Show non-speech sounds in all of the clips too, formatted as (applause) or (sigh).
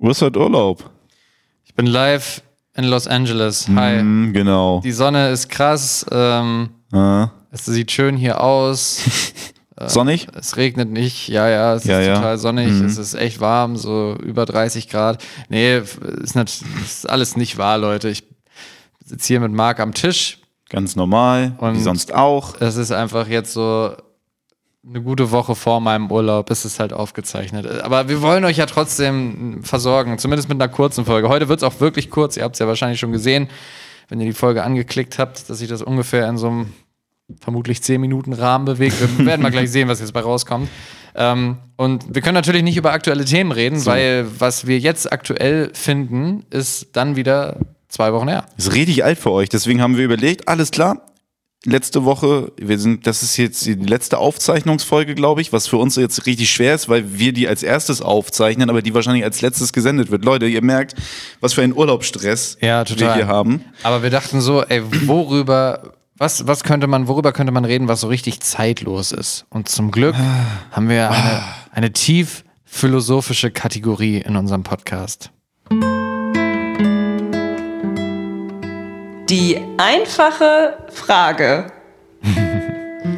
Was hat Urlaub? Ich bin live in Los Angeles. Hi. Mm, genau. Die Sonne ist krass. Ähm, Äh, es sieht schön hier aus. (laughs) sonnig? Es regnet nicht. Ja, ja, es Ja, ist ja. total sonnig. Mhm. Es ist echt warm, so über 30 Grad. Nee, ist, nat- ist alles nicht wahr, Leute. Ich sitze hier mit Marc am Tisch. Ganz normal, wie sonst auch. Es ist einfach jetzt so eine gute Woche vor meinem Urlaub. Es ist halt aufgezeichnet. Aber wir wollen euch ja trotzdem versorgen, zumindest mit einer kurzen Folge. Heute wird es auch wirklich kurz. Ihr habt es ja wahrscheinlich schon gesehen, wenn ihr die Folge angeklickt habt, dass sich das ungefähr in so einem vermutlich 10 Minuten Rahmen bewegt. Wir (laughs) werden mal gleich sehen, was jetzt bei rauskommt. Ähm, und wir können natürlich nicht über aktuelle Themen reden, weil was wir jetzt aktuell finden, ist dann wieder zwei Wochen her. Ist richtig alt für euch, deswegen haben wir überlegt, alles klar. Letzte Woche, wir sind, das ist jetzt die letzte Aufzeichnungsfolge, glaube ich, was für uns jetzt richtig schwer ist, weil wir die als erstes aufzeichnen, aber die wahrscheinlich als letztes gesendet wird. Leute, ihr merkt, was für einen Urlaubsstress Ja, wir hier haben. Aber wir dachten so, ey, worüber, was, was könnte man, worüber könnte man reden, was so richtig zeitlos ist? Und zum Glück haben wir eine, eine tief philosophische Kategorie in unserem Podcast. Die einfache Frage. (laughs)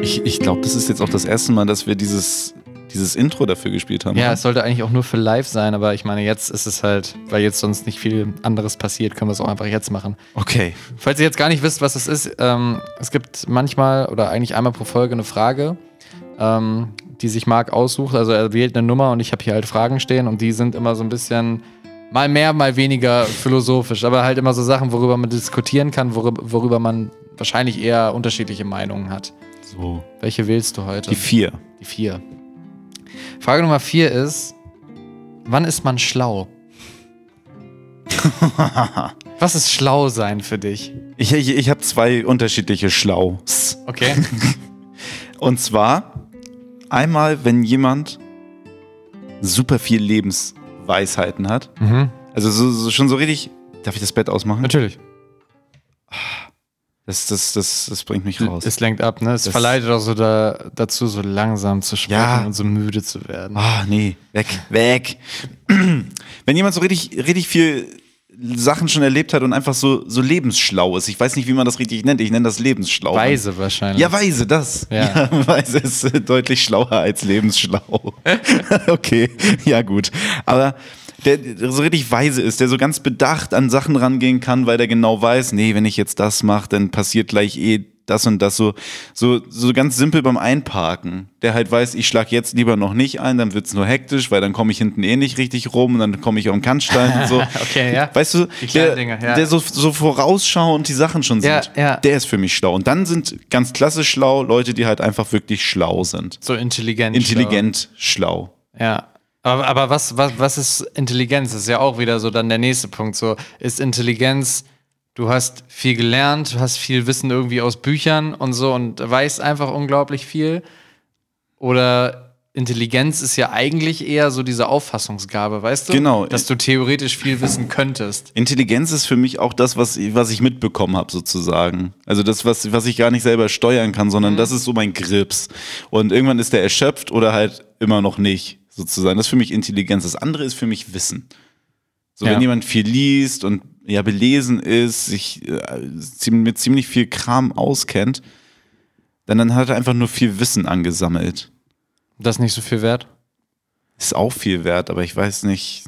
Ich, ich glaube, das ist jetzt auch das erste Mal, dass wir dieses, dieses Intro dafür gespielt haben. Ja, es sollte eigentlich auch nur für live sein, aber ich meine, jetzt ist es halt, weil jetzt sonst nicht viel anderes passiert, können wir es auch einfach jetzt machen. Okay. Falls ihr jetzt gar nicht wisst, was es ist, ähm, es gibt manchmal oder eigentlich einmal pro Folge eine Frage, ähm, die sich Marc aussucht. Also er wählt eine Nummer und ich habe hier halt Fragen stehen und die sind immer so ein bisschen mal mehr, mal weniger philosophisch, aber halt immer so Sachen, worüber man diskutieren kann, worüber, worüber man wahrscheinlich eher unterschiedliche Meinungen hat. So. Welche wählst du heute? Die vier. Die vier. Frage Nummer vier ist: Wann ist man schlau? (laughs) Was ist schlau sein für dich? Ich, ich, ich habe zwei unterschiedliche Schlaus. Okay. (laughs) Und zwar einmal, wenn jemand super viel Lebensweisheiten hat. mhm. Also so, so, schon so richtig. Darf ich das Bett ausmachen? Natürlich. Das, das, das, das bringt mich raus. Es lenkt ab, ne? Es Das- verleitet auch so da, dazu, so langsam zu sprechen Ja. und so müde zu werden. Ah, nee, weg, weg. (clears throat) Wenn jemand so richtig, richtig viel Sachen schon erlebt hat und einfach so, so lebensschlau ist. Ich weiß nicht, wie man das richtig nennt. Ich nenne das lebensschlau. Weise wahrscheinlich. Ja, weise, das. Ja. Ja, (laughs) weise ist äh, deutlich schlauer als lebensschlau. (laughs) okay, ja gut. Aber der der so richtig weise ist, der so ganz bedacht an Sachen rangehen kann, weil der genau weiß, nee, wenn ich jetzt das mache, dann passiert gleich eh das und das so, so, so ganz simpel beim Einparken. Der halt weiß, ich schlag jetzt lieber noch nicht ein, dann wird's nur hektisch, weil dann komme ich hinten eh nicht richtig rum und dann komme ich auf den Kannstein und so. (laughs) Okay, ja. Weißt du, der, Dinge, ja. der so, so vorausschauend die Sachen schon sind, Ja, ja. der ist für mich schlau. Und dann sind ganz klassisch schlau Leute, die halt einfach wirklich schlau sind. So intelligent. Intelligent schlau. Ja. Aber, aber was, was, was ist Intelligenz? Das ist ja auch wieder so dann der nächste Punkt. So, ist Intelligenz, du hast viel gelernt, du hast viel Wissen irgendwie aus Büchern und so und weißt einfach unglaublich viel. Oder Intelligenz ist ja eigentlich eher so diese Auffassungsgabe, weißt du? Genau. Dass du theoretisch viel wissen könntest. Intelligenz ist für mich auch das, was, was ich mitbekommen habe, sozusagen. Also das, was, was ich gar nicht selber steuern kann, sondern das ist so mein Grips. Und irgendwann ist der erschöpft oder halt immer noch nicht, sozusagen. Das ist für mich Intelligenz. Das andere ist für mich Wissen. So, Ja. wenn jemand viel liest und ja belesen ist, sich äh, mit ziemlich viel Kram auskennt, dann, dann hat er einfach nur viel Wissen angesammelt. Das ist nicht so viel wert. Ist auch viel wert, aber ich weiß nicht.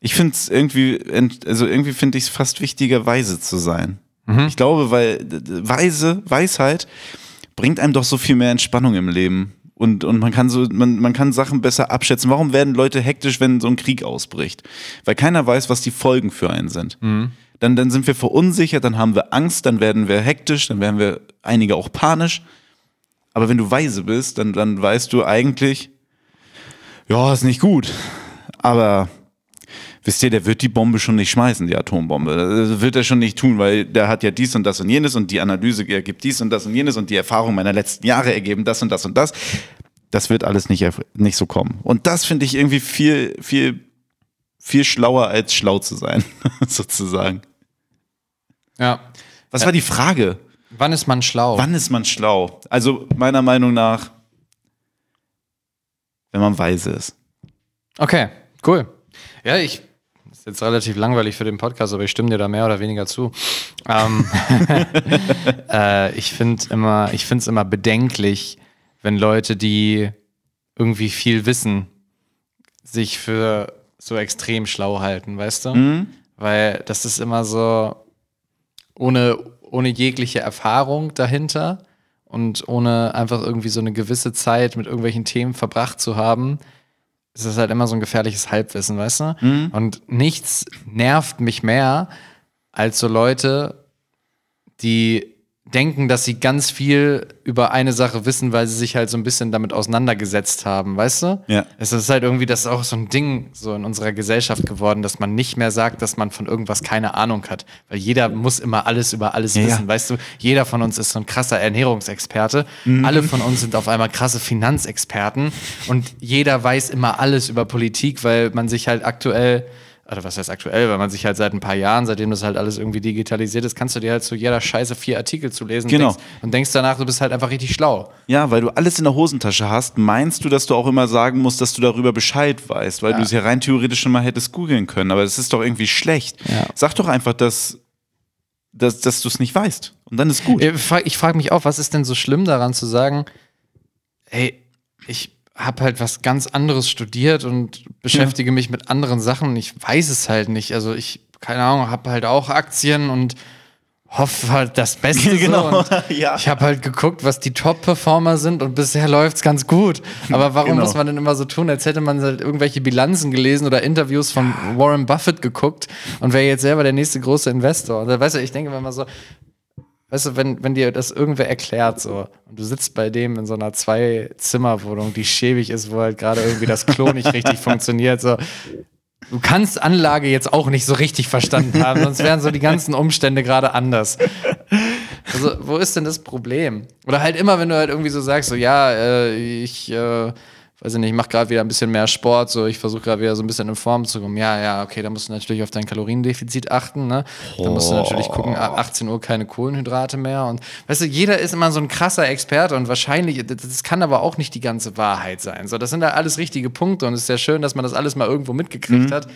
Ich finde es irgendwie, also irgendwie finde ich es fast wichtiger, weise zu sein. Ich glaube, weil weise, Weisheit bringt einem doch so viel mehr Entspannung im Leben. Und, und man kann so, man, man kann Sachen besser abschätzen. Warum werden Leute hektisch, wenn so ein Krieg ausbricht? Weil keiner weiß, was die Folgen für einen sind. Dann, dann sind wir verunsichert, dann haben wir Angst, dann werden wir hektisch, dann werden wir einige auch panisch. Aber wenn du weise bist, dann, dann weißt du eigentlich, ja, ist nicht gut. Aber wisst ihr, der wird die Bombe schon nicht schmeißen, die Atombombe. Das wird er schon nicht tun, weil der hat ja dies und das und jenes und die Analyse ergibt dies und das und jenes und die Erfahrung meiner letzten Jahre ergeben das und das und das. Das wird alles nicht, nicht so kommen. Und das finde ich irgendwie viel, viel, viel schlauer als schlau zu sein, (laughs) sozusagen. Ja. Was war die Frage? Wann ist man schlau? Wann ist man schlau? Also meiner Meinung nach, wenn man weise ist. Okay, cool. Ja, ich ist jetzt relativ langweilig für den Podcast, aber ich stimme dir da mehr oder weniger zu. Ähm, (laughs) äh, ich finde immer, ich finde es immer bedenklich, wenn Leute, die irgendwie viel wissen, sich für so extrem schlau halten, weißt du? Mhm. Weil das ist immer so ohne, ohne jegliche Erfahrung dahinter und ohne einfach irgendwie so eine gewisse Zeit mit irgendwelchen Themen verbracht zu haben, ist das halt immer so ein gefährliches Halbwissen, weißt du? Mhm. Und nichts nervt mich mehr als so Leute, die denken, dass sie ganz viel über eine Sache wissen, weil sie sich halt so ein bisschen damit auseinandergesetzt haben, weißt du? Ja. Es ist halt irgendwie, das ist auch so ein Ding so in unserer Gesellschaft geworden, dass man nicht mehr sagt, dass man von irgendwas keine Ahnung hat. Weil jeder muss immer alles über alles Ja, ja. wissen, weißt du? Jeder von uns ist so ein krasser Ernährungsexperte. Mhm. Alle von uns sind auf einmal krasse Finanzexperten. Und jeder weiß immer alles über Politik, weil man sich halt aktuell oder was heißt aktuell, weil man sich halt seit ein paar Jahren, seitdem das halt alles irgendwie digitalisiert ist, kannst du dir halt zu jeder Scheiße vier Artikel zu lesen Genau. denkst, und denkst danach, du bist halt einfach richtig schlau. Ja, weil du alles in der Hosentasche hast, meinst du, dass du auch immer sagen musst, dass du darüber Bescheid weißt, weil Ja. du es ja rein theoretisch schon mal hättest googeln können. Aber das ist doch irgendwie schlecht. Ja. Sag doch einfach, dass, dass, dass du es nicht weißt. Und dann ist gut. Ich frage frag mich auch, was ist denn so schlimm daran zu sagen, ey, ich habe halt was ganz anderes studiert und beschäftige mich mit anderen Sachen ich weiß es halt nicht. Also ich, keine Ahnung, habe halt auch Aktien und hoffe halt das (laughs) Beste. Genau, So. Und (laughs) ja. Ich habe halt geguckt, was die Top-Performer sind und bisher läuft's ganz gut. Aber warum Genau. muss man denn immer so tun, als hätte man halt irgendwelche Bilanzen gelesen oder Interviews von Warren Buffett geguckt und wäre jetzt selber der nächste große Investor? Und da, weißt du, ich denke immer so, weißt du, wenn, wenn dir das irgendwer erklärt so und du sitzt bei dem in so einer Zwei-Zimmer-Wohnung, die schäbig ist, wo halt gerade irgendwie das Klo nicht richtig funktioniert, so Du kannst Anlage jetzt auch nicht so richtig verstanden haben, sonst wären so die ganzen Umstände gerade anders. Also, wo ist denn das Problem? Oder halt immer, wenn du halt irgendwie so sagst, so, ja, äh, ich, äh, weiß ich nicht, ich mache gerade wieder ein bisschen mehr Sport, so, ich versuche gerade wieder so ein bisschen in Form zu kommen. Ja, ja, okay, da musst du natürlich auf dein Kaloriendefizit achten, ne? Da musst du natürlich gucken, ab 18 Uhr keine Kohlenhydrate mehr. Und weißt du, jeder ist immer so ein krasser Experte und wahrscheinlich, das, kann aber auch nicht die ganze Wahrheit sein. So, das sind ja alles richtige Punkte und es ist ja schön, dass man das alles mal irgendwo mitgekriegt hat.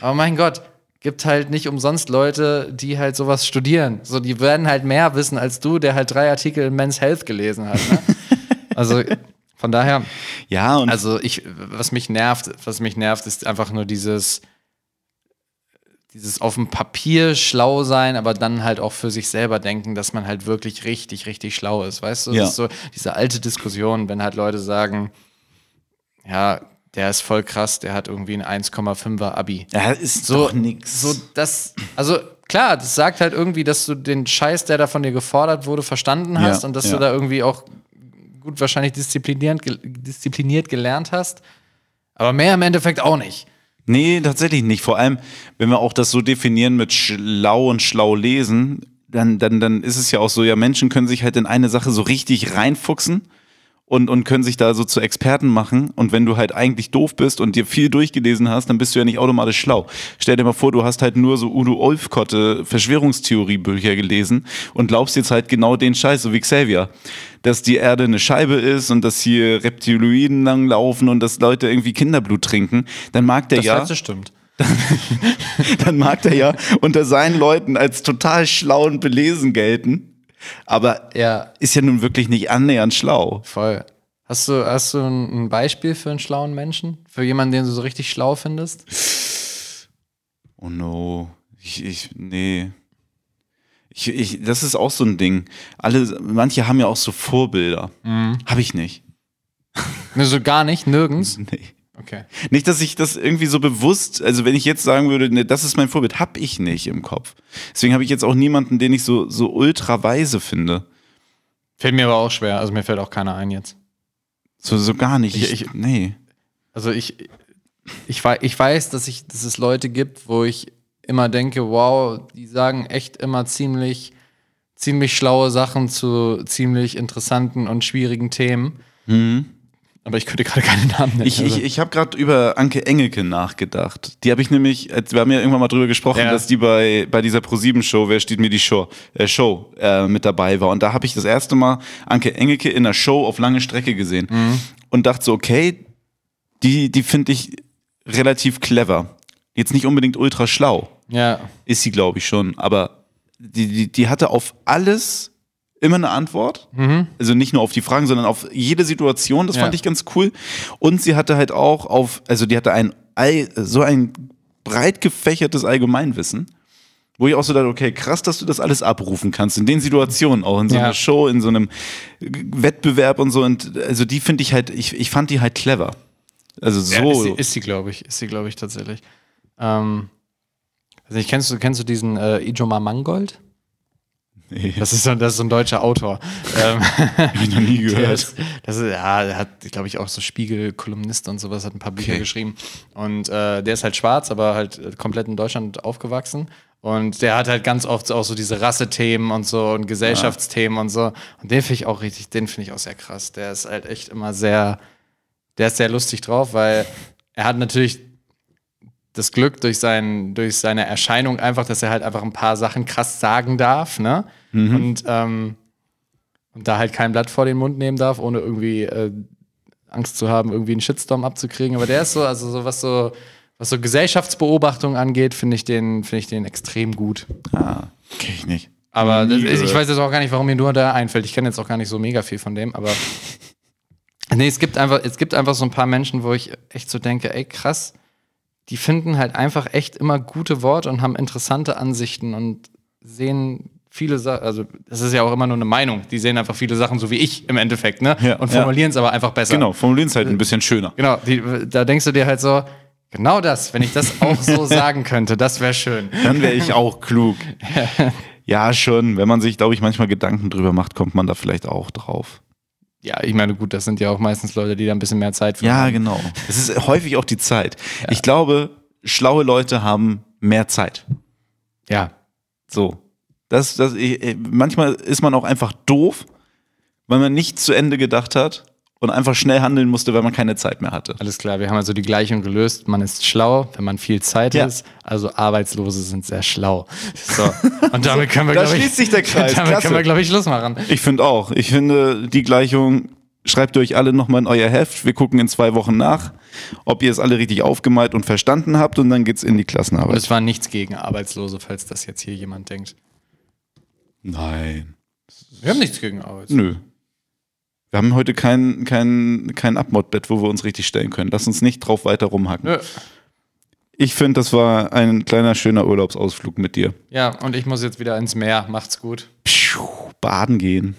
Aber mein Gott, gibt halt nicht umsonst Leute, die halt sowas studieren. So, die werden halt mehr wissen als du, der halt drei Artikel in Men's Health gelesen hat. Ne? (laughs) also von daher, Ja, und also ich, was mich nervt, was mich nervt, ist einfach nur dieses, dieses auf dem Papier schlau sein, aber dann halt auch für sich selber denken, dass man halt wirklich richtig, richtig schlau ist. Weißt du, Ja. das ist so diese alte Diskussion, wenn halt Leute sagen, ja, der ist voll krass, der hat irgendwie ein 1,5er Abi. ja, ist So, doch nix. So, das, also klar, das sagt halt irgendwie, dass du den Scheiß, der da von dir gefordert wurde, verstanden hast Ja, und dass ja. du da irgendwie auch gut wahrscheinlich diszipliniert, diszipliniert gelernt hast. Aber mehr im Endeffekt auch nicht. Nee, tatsächlich nicht. Vor allem, wenn wir auch das so definieren mit schlau und schlau lesen, dann, dann, dann ist es ja auch so, ja, Menschen können sich halt in eine Sache so richtig reinfuchsen und, und können sich da so zu Experten machen. Und wenn du halt eigentlich doof bist und dir viel durchgelesen hast, dann bist du ja nicht automatisch schlau. Stell dir mal vor, du hast halt nur so Udo Olfkotte Verschwörungstheoriebücher gelesen und glaubst jetzt halt genau den Scheiß, so wie Xavier. Dass die Erde eine Scheibe ist und dass hier Reptiloiden langlaufen und dass Leute irgendwie Kinderblut trinken, dann mag der Das ja letzte stimmt. (laughs) dann mag der ja unter seinen Leuten als total schlau und belesen gelten. Aber Ja, ist ja nun wirklich nicht annähernd schlau. voll. Hast du, hast du ein Beispiel für einen schlauen Menschen? Für jemanden, den du so richtig schlau findest? Oh no. Ich, ich, nee. Ich, ich, das ist auch so ein Ding. Alle, manche haben ja auch so Vorbilder. Habe ich nicht. Ne, so gar nicht, nirgends. (laughs) Nee. Okay. Nicht, dass ich das irgendwie so bewusst, also wenn ich jetzt sagen würde, ne, das ist mein Vorbild, habe ich nicht im Kopf. Deswegen habe ich jetzt auch niemanden, den ich so, so ultra weise finde. Fällt mir aber auch schwer. Also mir fällt auch keiner ein jetzt. So, so gar nicht. Ich- Ich, nee. Also ich, ich, ich weiß, dass, ich, dass es Leute gibt, wo ich immer denke, wow, die sagen echt immer ziemlich, ziemlich schlaue Sachen zu ziemlich interessanten und schwierigen Themen. Aber ich könnte gerade keine Namen nennen. Ich, also. ich, ich habe gerade über Anke Engelke nachgedacht. Die habe ich nämlich, als- wir haben ja irgendwann mal drüber gesprochen, Ja. dass die bei, bei dieser Pro7-Show, wer steht mir die Show, äh, Show äh, mit dabei war. Und da habe ich das erste Mal Anke Engelke in einer Show auf lange Strecke gesehen. Mhm. Und dachte so, okay, die, die finde ich relativ clever. Jetzt nicht unbedingt ultra schlau. Ja. Ist sie, glaube ich, schon. Aber die, die, die hatte auf alles immer eine Antwort. Also nicht nur auf die Fragen, sondern auf jede Situation. Das Ja. fand ich ganz cool. Und sie hatte halt auch auf, also die hatte ein all- so ein breit gefächertes Allgemeinwissen. Wo ich auch so dachte, okay, krass, dass du das alles abrufen kannst. In den Situationen auch, in so Ja. einer Show, in so einem Wettbewerb und so. Und also die finde ich halt, ich, ich fand die halt clever. Also so. Ja, ist sie, ist sie glaube ich. Ist sie, glaube ich, tatsächlich. Ähm, also ich, kennst, du, kennst du diesen äh, Ijoma Mangold? Nee, Das ist so, das ist so ein deutscher Autor. ähm, (laughs) hab ich noch nie (laughs) gehört. ist, das ist, ja, der hat, glaube ich, auch so Spiegel-Kolumnist und sowas, hat ein paar Bücher Okay. geschrieben. Und äh, der ist halt schwarz, aber halt komplett in Deutschland aufgewachsen. Und der hat halt ganz oft auch so diese Rassethemen und so und Gesellschaftsthemen und so. Und den finde ich auch richtig, den finde ich auch sehr krass. Der ist halt echt immer sehr, der ist sehr lustig drauf, weil er hat natürlich das Glück durch, sein, durch seine Erscheinung einfach, dass er halt einfach ein paar Sachen krass sagen darf, ne? Und, ähm, und da halt kein Blatt vor den Mund nehmen darf, ohne irgendwie äh, Angst zu haben, irgendwie einen Shitstorm abzukriegen. Aber der ist so, also so was so, was so Gesellschaftsbeobachtung angeht, finde ich den, finde ich den extrem gut. Ah, kenn ich nicht. Aber das, ich weiß jetzt auch gar nicht, warum mir nur da einfällt. Ich kenne jetzt auch gar nicht so mega viel von dem, aber (laughs) nee, es gibt einfach, es gibt einfach so ein paar Menschen, wo ich echt so denke, ey krass, die finden halt einfach echt immer gute Worte und haben interessante Ansichten und sehen viele Sachen, also das ist ja auch immer nur eine Meinung. Die sehen einfach viele Sachen so wie ich im Endeffekt, ne? Ja, und ja. formulieren es aber einfach besser. Genau, formulieren es halt ein bisschen schöner. Genau, die, da denkst du dir halt so, genau das, wenn ich das auch so (laughs) sagen könnte, das wäre schön. Dann wäre ich auch klug. (laughs) Ja, schon. Wenn man sich, glaube ich, manchmal Gedanken drüber macht, kommt man da vielleicht auch drauf. Ja, ich meine, gut, das sind ja auch meistens Leute, die da ein bisschen mehr Zeit für Ja, haben. genau. Es ist häufig auch die Zeit. Ich glaube, schlaue Leute haben mehr Zeit. Ja, So. Das, das, ich- manchmal ist man auch einfach doof, weil man nicht zu Ende gedacht hat und einfach schnell handeln musste, weil man keine Zeit mehr hatte. alles klar. Wir haben also die Gleichung gelöst. Man ist schlau, wenn man viel Zeit Ja. ist. Also Arbeitslose sind sehr schlau. So. (laughs) Und damit können wir, Da glaube ich, schließt sich der Kreis. (laughs) damit Klasse. können wir, glaube ich, Schluss machen. Ich finde auch. Ich finde, die Gleichung schreibt ihr euch alle nochmal in euer Heft. Wir gucken in zwei Wochen nach, ob ihr es alle richtig aufgemalt und verstanden habt und dann geht's in die Und Klassenarbeit. es war nichts gegen Arbeitslose, falls das jetzt hier jemand denkt. Nein. Wir haben nichts gegen Arbeitslose. Nö. Wir haben heute kein, kein, kein Abmodbett, wo wir uns richtig stellen können. Lass uns nicht drauf weiter rumhacken. Nö. Ich finde, das war ein kleiner, schöner Urlaubsausflug mit dir. Ja, und ich muss jetzt wieder ins Meer. Macht's gut. Baden gehen.